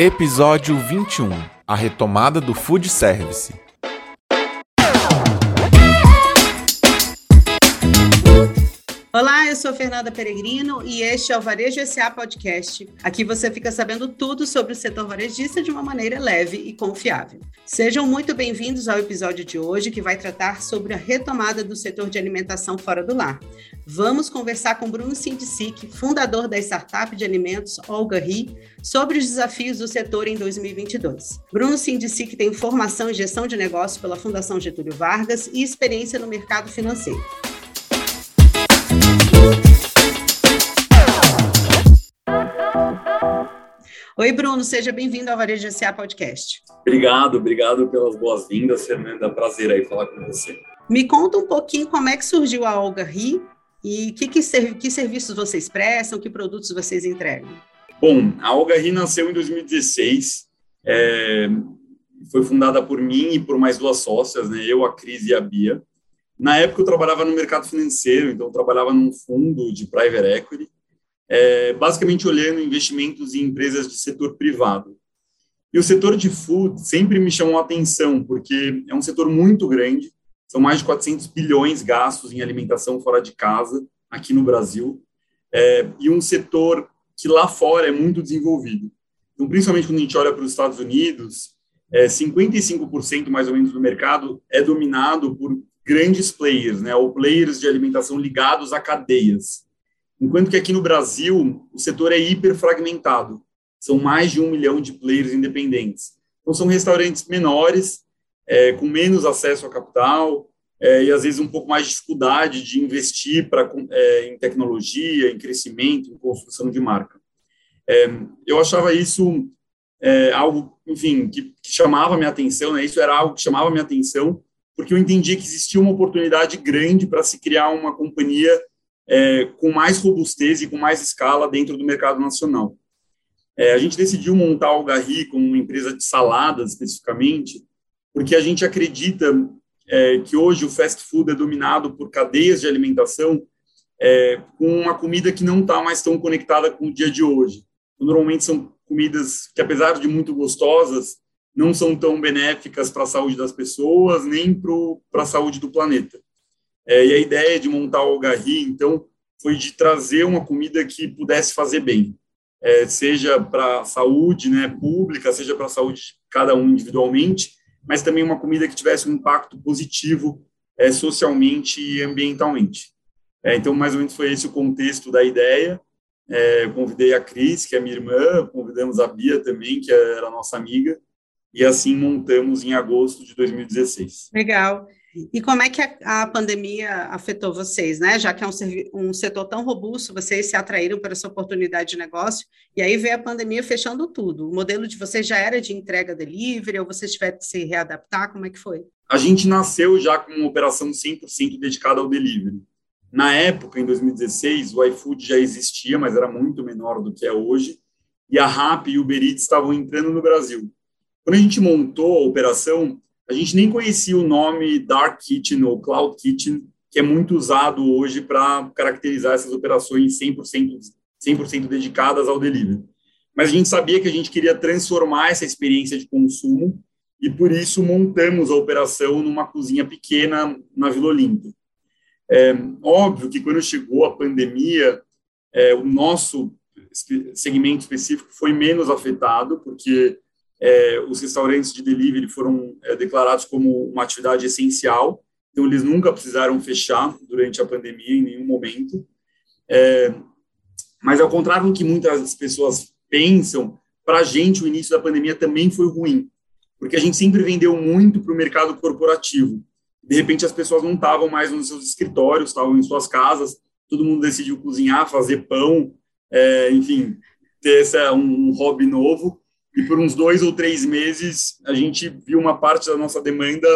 Episódio 21 A retomada do food service. Olá, eu sou Fernanda Peregrino e este é o Varejo SA Podcast. Aqui você fica sabendo tudo sobre o setor varejista de uma maneira leve e confiável. Sejam muito bem-vindos ao episódio de hoje que vai tratar sobre a retomada do setor de alimentação fora do lar. Vamos conversar com Bruno Sindicic, fundador da startup de alimentos Olga Ri, sobre os desafios do setor em 2022. Bruno Sindicic tem formação em gestão de negócios pela Fundação Getúlio Vargas e experiência no mercado financeiro. Oi, Bruno, seja bem-vindo ao Varejo SA Podcast. Obrigado, obrigado pelas boas-vindas, Fernanda. Prazer aí falar com você. Me conta um pouquinho como é que surgiu a Olga Ri e que, que, que serviços vocês prestam, que produtos vocês entregam. Bom, a Olga Ri nasceu em 2016, é, foi fundada por mim e por mais duas sócias, né, eu, a Cris e a Bia. Na época eu trabalhava no mercado financeiro, então eu trabalhava num fundo de private equity, é, basicamente olhando investimentos em empresas de setor privado. E o setor de food sempre me chamou a atenção, porque é um setor muito grande, são mais de 400 bilhões gastos em alimentação fora de casa, aqui no Brasil, é, e um setor que lá fora é muito desenvolvido. Então, principalmente quando a gente olha para os Estados Unidos, é, 55% mais ou menos do mercado é dominado por grandes players, né, ou players de alimentação ligados a cadeias. Enquanto que aqui no Brasil, o setor é hiperfragmentado. São mais de um milhão de players independentes. Então, são restaurantes menores, é, com menos acesso a capital é, e, às vezes, um pouco mais de dificuldade de investir pra, é, em tecnologia, em crescimento, em construção de marca. É, eu achava isso é, algo, enfim, que, que chamava minha atenção, né? isso era algo que chamava minha atenção, porque eu entendia que existia uma oportunidade grande para se criar uma companhia é, com mais robustez e com mais escala dentro do mercado nacional. É, a gente decidiu montar o Garri como uma empresa de saladas, especificamente, porque a gente acredita é, que hoje o fast food é dominado por cadeias de alimentação é, com uma comida que não está mais tão conectada com o dia de hoje. Normalmente são comidas que, apesar de muito gostosas, não são tão benéficas para a saúde das pessoas nem para a saúde do planeta. É, e a ideia de montar o Algarri, então, foi de trazer uma comida que pudesse fazer bem, é, seja para a saúde né, pública, seja para a saúde de cada um individualmente, mas também uma comida que tivesse um impacto positivo é, socialmente e ambientalmente. É, então, mais ou menos foi esse o contexto da ideia. É, convidei a Cris, que é minha irmã, convidamos a Bia também, que era nossa amiga, e assim montamos em agosto de 2016. Legal. E como é que a, a, pandemia afetou vocês, né? Já que é um, um, setor tão robusto, vocês se atraíram para essa oportunidade de negócio, e aí veio a pandemia fechando tudo. O modelo de vocês já era de entrega delivery, ou vocês tiveram que se readaptar? Como é que foi? A gente nasceu já com uma operação 100% dedicada ao delivery. Na época, em 2016, o iFood já existia, mas era muito menor do que é hoje, e a Rappi e o Uber Eats estavam entrando no Brasil. Quando a gente montou a operação, a gente nem conhecia o nome Dark Kitchen ou Cloud Kitchen, que é muito usado hoje para caracterizar essas operações 100%, 100 dedicadas ao delivery. Mas a gente sabia que a gente queria transformar essa experiência de consumo e por isso montamos a operação numa cozinha pequena na Vila Olímpia. É, óbvio que quando chegou a pandemia, é, o nosso segmento específico foi menos afetado, porque é, os restaurantes de delivery foram é, declarados como uma atividade essencial, então eles nunca precisaram fechar durante a pandemia em nenhum momento. É, mas ao contrário do que muitas pessoas pensam, para a gente o início da pandemia também foi ruim, porque a gente sempre vendeu muito para o mercado corporativo. De repente as pessoas não estavam mais nos seus escritórios, estavam em suas casas, todo mundo decidiu cozinhar, fazer pão, é, enfim, ter essa, um, um hobby novo e por uns dois ou três meses a gente viu uma parte da nossa demanda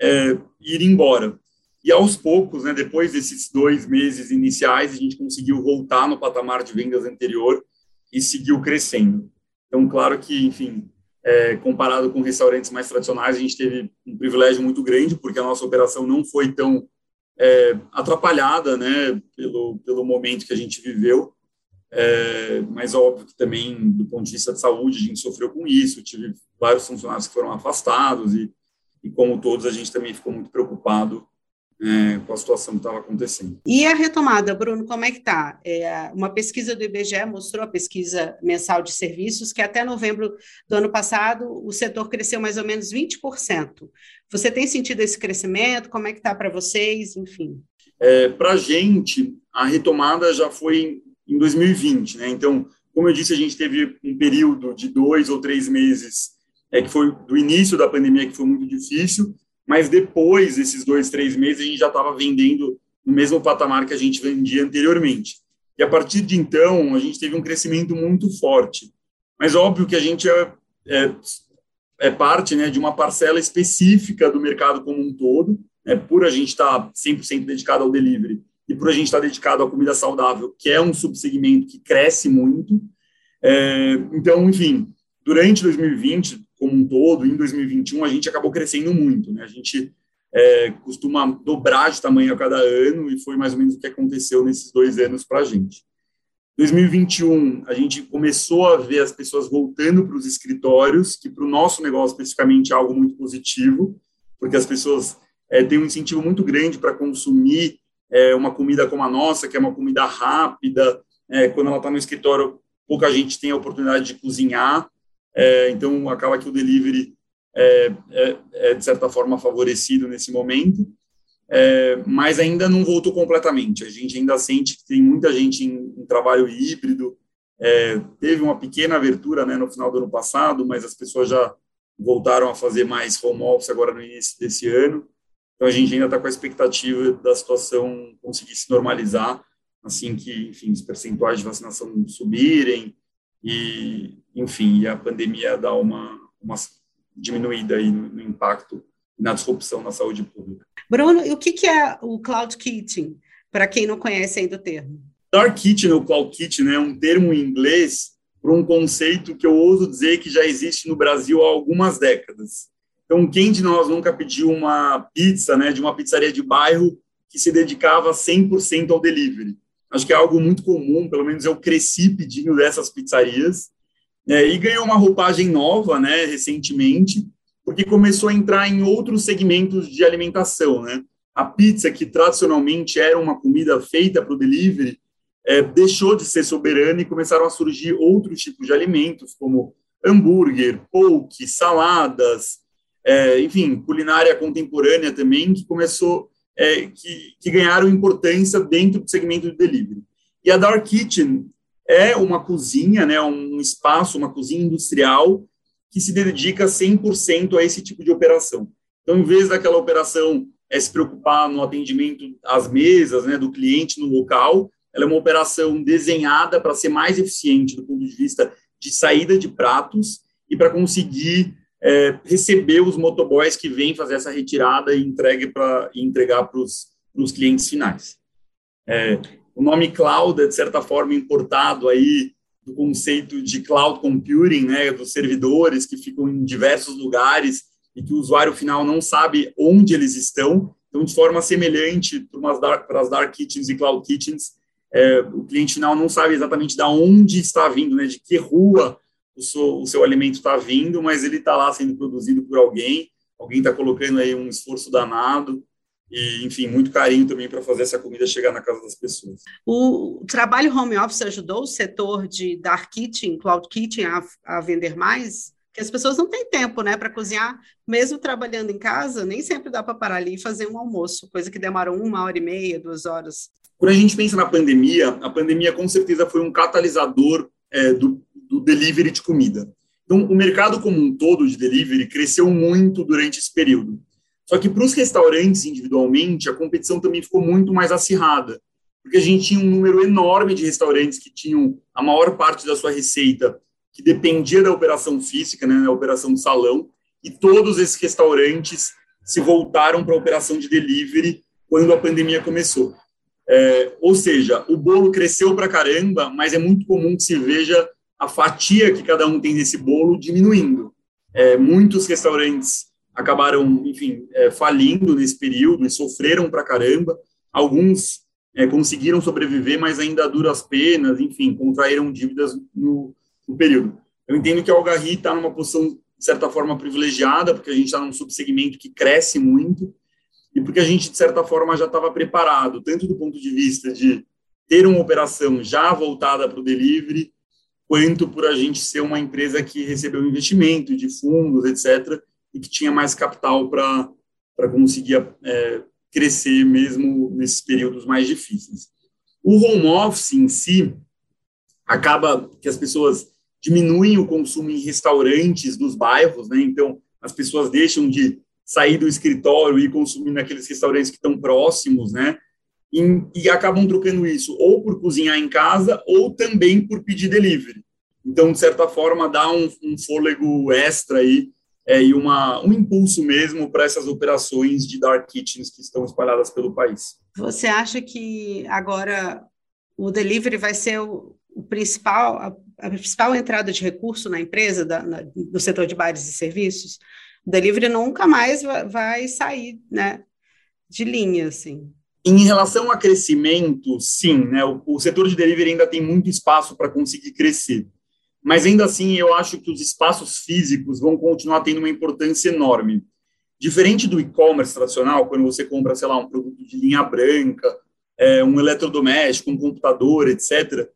é, ir embora. E aos poucos, né, depois desses dois meses iniciais, a gente conseguiu voltar no patamar de vendas anterior e seguiu crescendo. Então, claro que, enfim, é, comparado com restaurantes mais tradicionais, a gente teve um privilégio muito grande, porque a nossa operação não foi tão é, atrapalhada né, pelo, pelo momento que a gente viveu. É, mas óbvio que também, do ponto de vista de saúde, a gente sofreu com isso, tive vários funcionários que foram afastados e, e como todos, a gente também ficou muito preocupado é, com a situação que estava acontecendo. E a retomada, Bruno, como é que está? É, uma pesquisa do IBGE mostrou a pesquisa mensal de serviços que até novembro do ano passado o setor cresceu mais ou menos 20%. Você tem sentido esse crescimento? Como é que está para vocês? Enfim. É, para a gente, a retomada já foi em 2020, né? Então, como eu disse, a gente teve um período de dois ou três meses é que foi do início da pandemia que foi muito difícil mas depois desses dois, três meses, a gente já estava vendendo no mesmo patamar que a gente vendia anteriormente. E a partir de então, a gente teve um crescimento muito forte. Mas óbvio que a gente é, é, é parte né, de uma parcela específica do mercado como um todo, né, por a gente estar tá 100% dedicado ao delivery e por a gente estar tá dedicado à comida saudável, que é um subsegmento que cresce muito. É, então, enfim, durante 2020, como um todo, em 2021, a gente acabou crescendo muito. Né? A gente é, costuma dobrar de tamanho a cada ano e foi mais ou menos o que aconteceu nesses dois anos para a gente. 2021, a gente começou a ver as pessoas voltando para os escritórios, que para o nosso negócio especificamente é algo muito positivo, porque as pessoas é, têm um incentivo muito grande para consumir é, uma comida como a nossa, que é uma comida rápida. É, quando ela está no escritório, pouca gente tem a oportunidade de cozinhar. É, então, acaba que o delivery é, é, é, de certa forma, favorecido nesse momento, é, mas ainda não voltou completamente. A gente ainda sente que tem muita gente em, em trabalho híbrido. É, teve uma pequena abertura né, no final do ano passado, mas as pessoas já voltaram a fazer mais home office agora no início desse ano. Então, a gente ainda está com a expectativa da situação conseguir se normalizar assim que, enfim, os percentuais de vacinação subirem e, enfim, a pandemia dá uma, uma diminuída aí no, no impacto na disrupção na saúde pública. Bruno, e o que, que é o Cloud Kitchen, para quem não conhece ainda o termo? Dark Kitchen ou Cloud Kitchen é um termo em inglês para um conceito que eu ouso dizer que já existe no Brasil há algumas décadas. Então, quem de nós nunca pediu uma pizza, né, de uma pizzaria de bairro que se dedicava 100% ao delivery? Acho que é algo muito comum, pelo menos eu cresci pedindo dessas pizzarias. É, e ganhou uma roupagem nova, né, recentemente, porque começou a entrar em outros segmentos de alimentação, né? A pizza, que tradicionalmente era uma comida feita para o delivery, é, deixou de ser soberana e começaram a surgir outros tipos de alimentos, como hambúrguer, poke, saladas, é, enfim, culinária contemporânea também, que começou, é, que, que ganharam importância dentro do segmento do delivery. E a Dark Kitchen é uma cozinha, né, um espaço, uma cozinha industrial que se dedica 100% a esse tipo de operação. Então, em vez daquela operação é se preocupar no atendimento às mesas, né, do cliente no local, ela é uma operação desenhada para ser mais eficiente do ponto de vista de saída de pratos e para conseguir é, receber os motoboys que vêm fazer essa retirada e, entregue pra, e entregar para os clientes finais. É, o nome cloud é, de certa forma, importado aí do conceito de cloud computing, né, dos servidores que ficam em diversos lugares e que o usuário final não sabe onde eles estão. Então, de forma semelhante para, para as dark kitchens e cloud kitchens, é, o cliente final não sabe exatamente de onde está vindo, né, de que rua o seu, o seu alimento está vindo, mas ele está lá sendo produzido por alguém, alguém está colocando aí um esforço danado e, enfim, muito carinho também para fazer essa comida chegar na casa das pessoas. O trabalho home office ajudou o setor de dark kitchen, cloud kitchen a, a vender mais? Porque as pessoas não têm tempo, né, para cozinhar, mesmo trabalhando em casa, nem sempre dá para parar ali e fazer um almoço, coisa que demora uma hora e meia, duas horas. Quando a gente pensa na pandemia, a pandemia com certeza foi um catalisador é, do, do delivery de comida. Então, o mercado como um todo de delivery cresceu muito durante esse período. Só que para os restaurantes individualmente, a competição também ficou muito mais acirrada, porque a gente tinha um número enorme de restaurantes que tinham a maior parte da sua receita que dependia da operação física, né, da operação de salão, e todos esses restaurantes se voltaram para a operação de delivery quando a pandemia começou. É, ou seja, o bolo cresceu para caramba, mas é muito comum que se veja a fatia que cada um tem desse bolo diminuindo. É, muitos restaurantes acabaram, enfim, é, falindo nesse período e sofreram para caramba. Alguns é, conseguiram sobreviver, mas ainda a duras penas, enfim, contraíram dívidas no, no período. Eu entendo que a Algarri está numa posição, de certa forma, privilegiada, porque a gente está num subsegmento que cresce muito, e porque a gente, de certa forma, já estava preparado, tanto do ponto de vista de ter uma operação já voltada para o delivery, quanto por a gente ser uma empresa que recebeu investimento de fundos, etc., e que tinha mais capital para conseguir é, crescer mesmo nesses períodos mais difíceis. O home office em si acaba que as pessoas diminuem o consumo em restaurantes dos bairros, né? Então, as pessoas deixam de sair do escritório e consumir naqueles restaurantes que estão próximos, né? E, e, acabam trocando isso ou por cozinhar em casa ou também por pedir delivery. Então, de certa forma, dá um, um fôlego extra aí é, e uma, um impulso mesmo para essas operações de dark kitchens que estão espalhadas pelo país. Você acha que agora o delivery vai ser o, o principal, a, a, principal entrada de recurso na empresa, da, na, no setor de bares e serviços? Delivery nunca mais vai, sair né, de linha, assim. Em relação a crescimento, sim, né, o, o setor de delivery ainda tem muito espaço para conseguir crescer. Mas ainda assim, eu acho que os espaços físicos vão continuar tendo uma importância enorme. Diferente do e-commerce tradicional, quando você compra, sei lá, um produto de linha branca, é, um eletrodoméstico, um computador, etc.,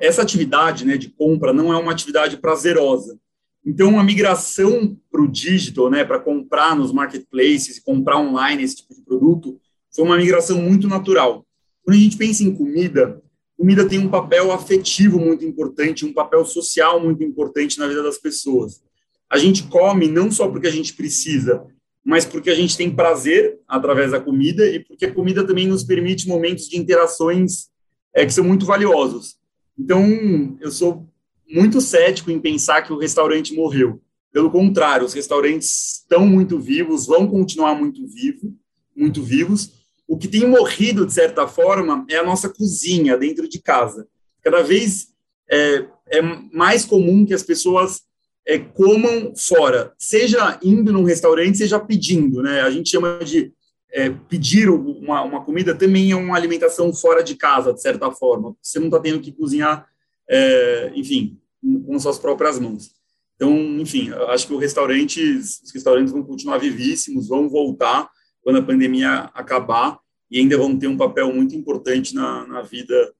essa atividade né, de compra não é uma atividade prazerosa. Então, a migração para o digital, né, para comprar nos marketplaces, comprar online esse tipo de produto, foi uma migração muito natural. Quando a gente pensa em comida, comida tem um papel afetivo muito importante, um papel social muito importante na vida das pessoas. A gente come não só porque a gente precisa, mas porque a gente tem prazer através da comida e porque a comida também nos permite momentos de interações é, que são muito valiosos. Então, eu sou muito cético em pensar que o restaurante morreu. Pelo contrário, os restaurantes estão muito vivos, vão continuar muito vivo, muito vivos, o que tem morrido, de certa forma, é a nossa cozinha dentro de casa. Cada vez é, é mais comum que as pessoas é, comam fora, seja indo num restaurante, seja pedindo. Né? A gente chama de é, pedir uma, uma, comida também é uma alimentação fora de casa, de certa forma. Você não está tendo que cozinhar, é, enfim, com suas próprias mãos. Então, enfim, acho que o restaurante, os restaurantes vão continuar vivíssimos, vão voltar quando a pandemia acabar e ainda vão ter um papel muito importante na, na vida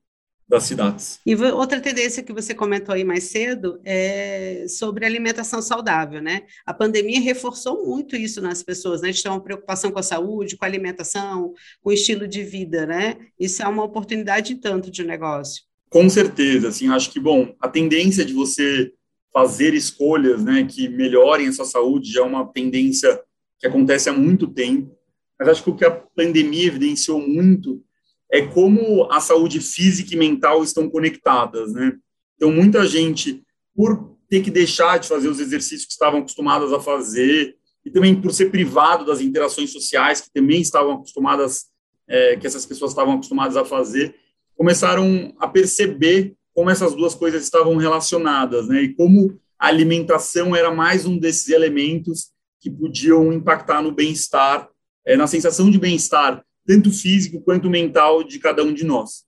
das cidades. E outra tendência que você comentou aí mais cedo é sobre alimentação saudável, né? A pandemia reforçou muito isso nas pessoas, né? De ter uma preocupação com a saúde, com a alimentação, com o estilo de vida, né? Isso é uma oportunidade tanto de negócio. Com certeza, assim, acho que, bom, a tendência de você fazer escolhas, né, que melhorem a sua saúde já é uma tendência que acontece há muito tempo mas acho que o que a pandemia evidenciou muito é como a saúde física e mental estão conectadas, né? Então, muita gente, por ter que deixar de fazer os exercícios que estavam acostumadas a fazer, e também por ser privado das interações sociais que também estavam acostumadas, é, que essas pessoas estavam acostumadas a fazer, começaram a perceber como essas duas coisas estavam relacionadas, né? E como a alimentação era mais um desses elementos que podiam impactar no bem-estar é, na sensação de bem-estar, tanto físico quanto mental de cada um de nós.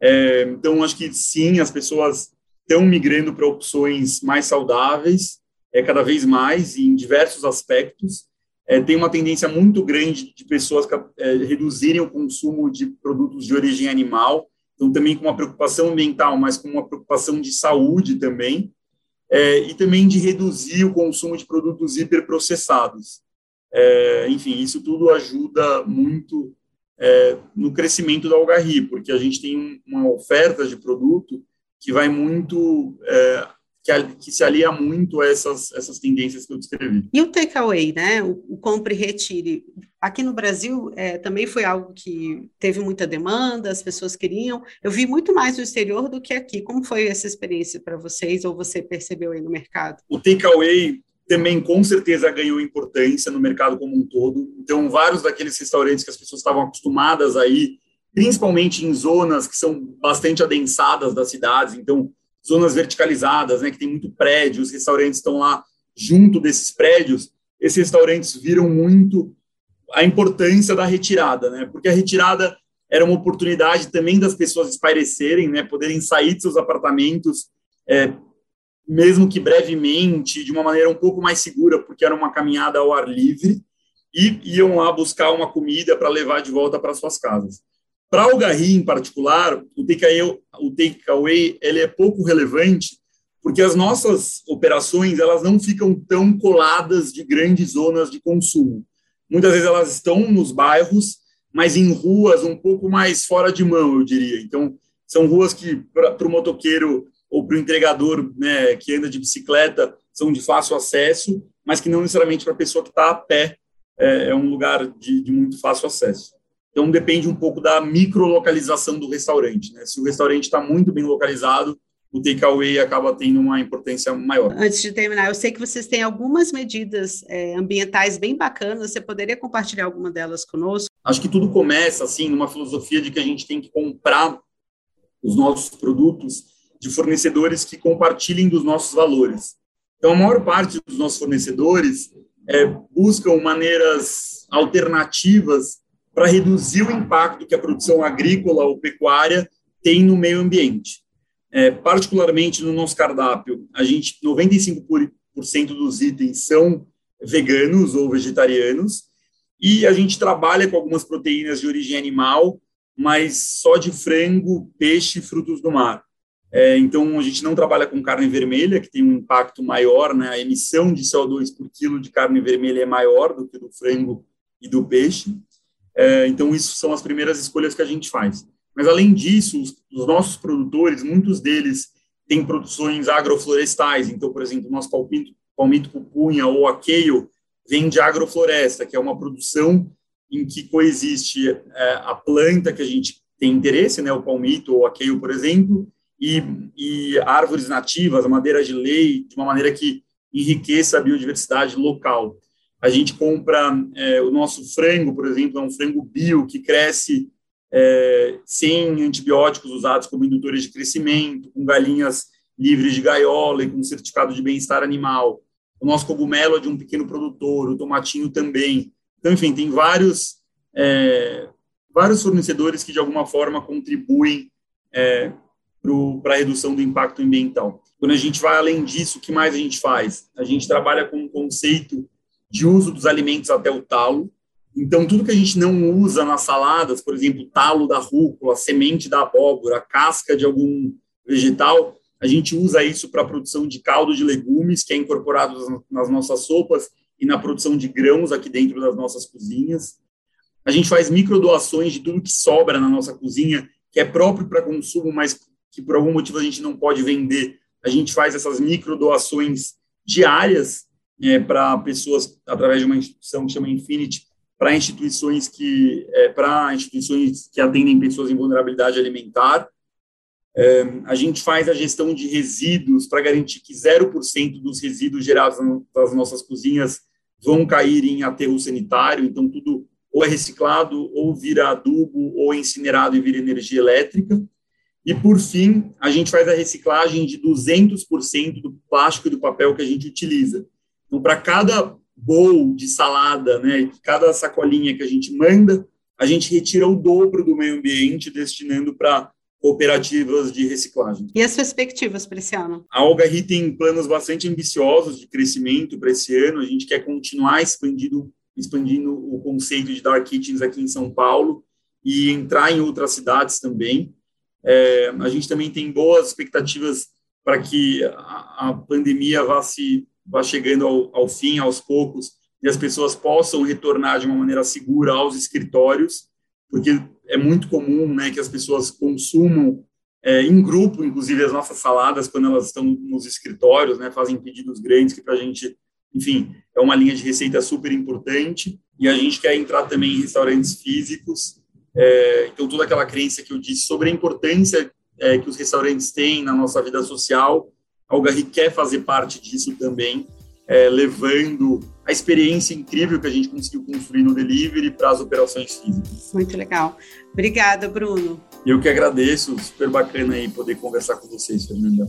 É, então, acho que sim, as pessoas estão migrando para opções mais saudáveis, é, cada vez mais, em diversos aspectos. É, tem uma tendência muito grande de pessoas é, reduzirem o consumo de produtos de origem animal, então também com uma preocupação ambiental, mas com uma preocupação de saúde também, é, e também de reduzir o consumo de produtos hiperprocessados. É, enfim, isso tudo ajuda muito é, no crescimento da Algarri, porque a gente tem uma oferta de produto que vai muito, é, que, que, se alia muito a essas, essas tendências que eu descrevi. E o takeaway, né? O, o compre e retire. Aqui no Brasil é, também foi algo que teve muita demanda, as pessoas queriam. Eu vi muito mais no exterior do que aqui. Como foi essa experiência para vocês, ou você percebeu aí no mercado? O takeaway também com certeza ganhou importância no mercado como um todo. Então, vários daqueles restaurantes que as pessoas estavam acostumadas a ir, principalmente em zonas que são bastante adensadas das cidades, então zonas verticalizadas, né, que tem muito prédio, os restaurantes estão lá junto desses prédios, esses restaurantes viram muito a importância da retirada, né? Porque a retirada era uma oportunidade também das pessoas espairecerem, né, poderem sair de seus apartamentos, é, mesmo que brevemente, de uma maneira um pouco mais segura, porque era uma caminhada ao ar livre, e iam lá buscar uma comida para levar de volta para suas casas. Para o Garri, em particular, o takeaway, ele é pouco relevante, porque as nossas operações elas não ficam tão coladas de grandes zonas de consumo. Muitas vezes elas estão nos bairros, mas em ruas um pouco mais fora de mão, eu diria. Então, são ruas que, para o motoqueiro ou para o entregador né, que anda de bicicleta, são de fácil acesso, mas que não necessariamente para a pessoa que está a pé é, é um lugar de, de, muito fácil acesso. Então, depende um pouco da microlocalização do restaurante. Né? Se o restaurante está muito bem localizado, o takeaway acaba tendo uma importância maior. Antes de terminar, eu sei que vocês têm algumas medidas é, ambientais bem bacanas, você poderia compartilhar alguma delas conosco? Acho que tudo começa, assim, numa filosofia de que a gente tem que comprar os nossos produtos de fornecedores que compartilhem dos nossos valores. Então, a maior parte dos nossos fornecedores é, buscam maneiras alternativas para reduzir o impacto que a produção agrícola ou pecuária tem no meio ambiente. É, particularmente no nosso cardápio, a gente 95% dos itens são veganos ou vegetarianos e a gente trabalha com algumas proteínas de origem animal, mas só de frango, peixe e frutos do mar. É, então, a gente não trabalha com carne vermelha, que tem um impacto maior, né? a emissão de CO2 por quilo de carne vermelha é maior do que do frango e do peixe. É, então, isso são as primeiras escolhas que a gente faz. Mas, além disso, os, os, nossos produtores, muitos deles têm produções agroflorestais. Então, por exemplo, o nosso palmito, palmito pupunha ou aqueio vem de agrofloresta, que é uma produção em que coexiste é, a planta que a gente tem interesse, né, o palmito ou aqueio, por exemplo, e, e árvores nativas, a madeira de lei, de uma maneira que enriqueça a biodiversidade local. A gente compra é, o nosso frango, por exemplo, é um frango bio que cresce é, sem antibióticos usados como indutores de crescimento, com galinhas livres de gaiola e com certificado de bem-estar animal. O nosso cogumelo é de um pequeno produtor, o tomatinho também. Então, enfim, tem vários, é, vários fornecedores que, de alguma forma, contribuem é, para a redução do impacto ambiental. Quando a gente vai além disso, o que mais a gente faz? A gente trabalha com o conceito de uso dos alimentos até o talo, então, tudo que a gente não usa nas saladas, por exemplo, talo da rúcula, semente da abóbora, casca de algum vegetal, a gente usa isso para a produção de caldo de legumes, que é incorporado nas nossas sopas e na produção de grãos aqui dentro das nossas cozinhas. A gente faz microdoações de tudo que sobra na nossa cozinha, que é próprio para consumo, mas que por algum motivo a gente não pode vender. A gente faz essas microdoações diárias é, para pessoas através de uma instituição que chama Infinity, para instituições que é, para instituições que atendem pessoas em vulnerabilidade alimentar. É, a gente faz a gestão de resíduos para garantir que 0% dos resíduos gerados nas nossas cozinhas vão cair em aterro sanitário, então tudo ou é reciclado, ou vira adubo, ou é incinerado e vira energia elétrica. E, por fim, a gente faz a reciclagem de 200% do plástico e do papel que a gente utiliza. Então, para cada bowl de salada, né, cada sacolinha que a gente manda, a gente retira o dobro do meio ambiente destinando para cooperativas de reciclagem. E as perspectivas para esse ano? A Algarri tem planos bastante ambiciosos de crescimento para esse ano. A gente quer continuar expandindo, expandindo o conceito de dark kitchens aqui em São Paulo e entrar em outras cidades também. É, a gente também tem boas expectativas para que a, a pandemia vá se vá chegando ao, ao fim, aos poucos, e as pessoas possam retornar de uma maneira segura aos escritórios, porque é muito comum né, que as pessoas consumam é, em grupo, inclusive as nossas saladas, quando elas estão nos escritórios, né, fazem pedidos grandes, que para a gente, enfim, é uma linha de receita super importante. E a gente quer entrar também em restaurantes físicos. É, então, toda aquela crença que eu disse sobre a importância é, que os restaurantes têm na nossa vida social, Algarri quer fazer parte disso também, é, levando a experiência incrível que a gente conseguiu construir no delivery para as operações físicas. Muito legal. Obrigada, Bruno. Eu que agradeço, super bacana aí poder conversar com vocês, Fernanda.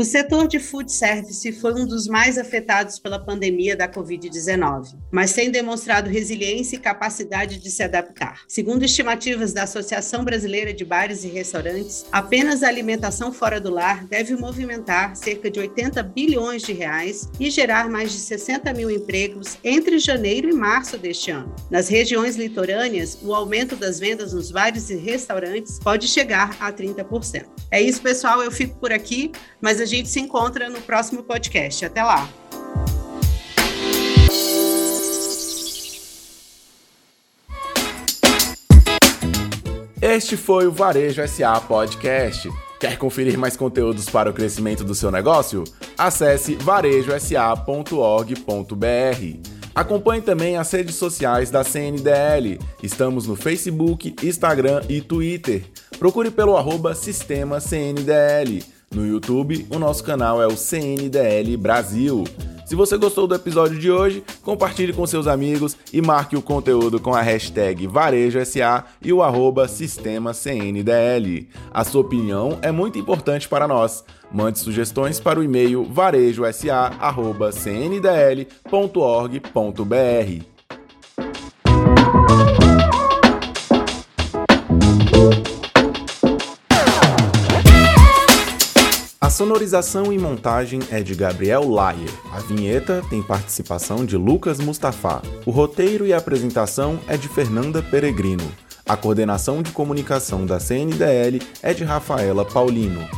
O setor de food service foi um dos mais afetados pela pandemia da Covid-19, mas tem demonstrado resiliência e capacidade de se adaptar. Segundo estimativas da Associação Brasileira de Bares e Restaurantes, apenas a alimentação fora do lar deve movimentar cerca de 80 bilhões de reais e gerar mais de 60 mil empregos entre janeiro e março deste ano. Nas regiões litorâneas, o aumento das vendas nos bares e restaurantes pode chegar a 30%. É isso, pessoal. Eu fico por aqui, mas a gente se encontra no próximo podcast. Até lá! Este foi o Varejo SA Podcast. Quer conferir mais conteúdos para o crescimento do seu negócio? Acesse varejosa.org.br. Acompanhe também as redes sociais da CNDL. Estamos no Facebook, Instagram e Twitter. Procure pelo arroba Sistema CNDL. No YouTube, o nosso canal é o CNDL Brasil. Se você gostou do episódio de hoje, compartilhe com seus amigos e marque o conteúdo com a hashtag VarejoSA e o arroba Sistema CNDL. A sua opinião é muito importante para nós. Mande sugestões para o e-mail varejosa.cndl.org.br. sonorização e montagem é de Gabriel Layer. A vinheta tem participação de Lucas Mustafa. O roteiro e a apresentação é de Fernanda Peregrino. A coordenação de comunicação da CNDL é de Rafaela Paulino.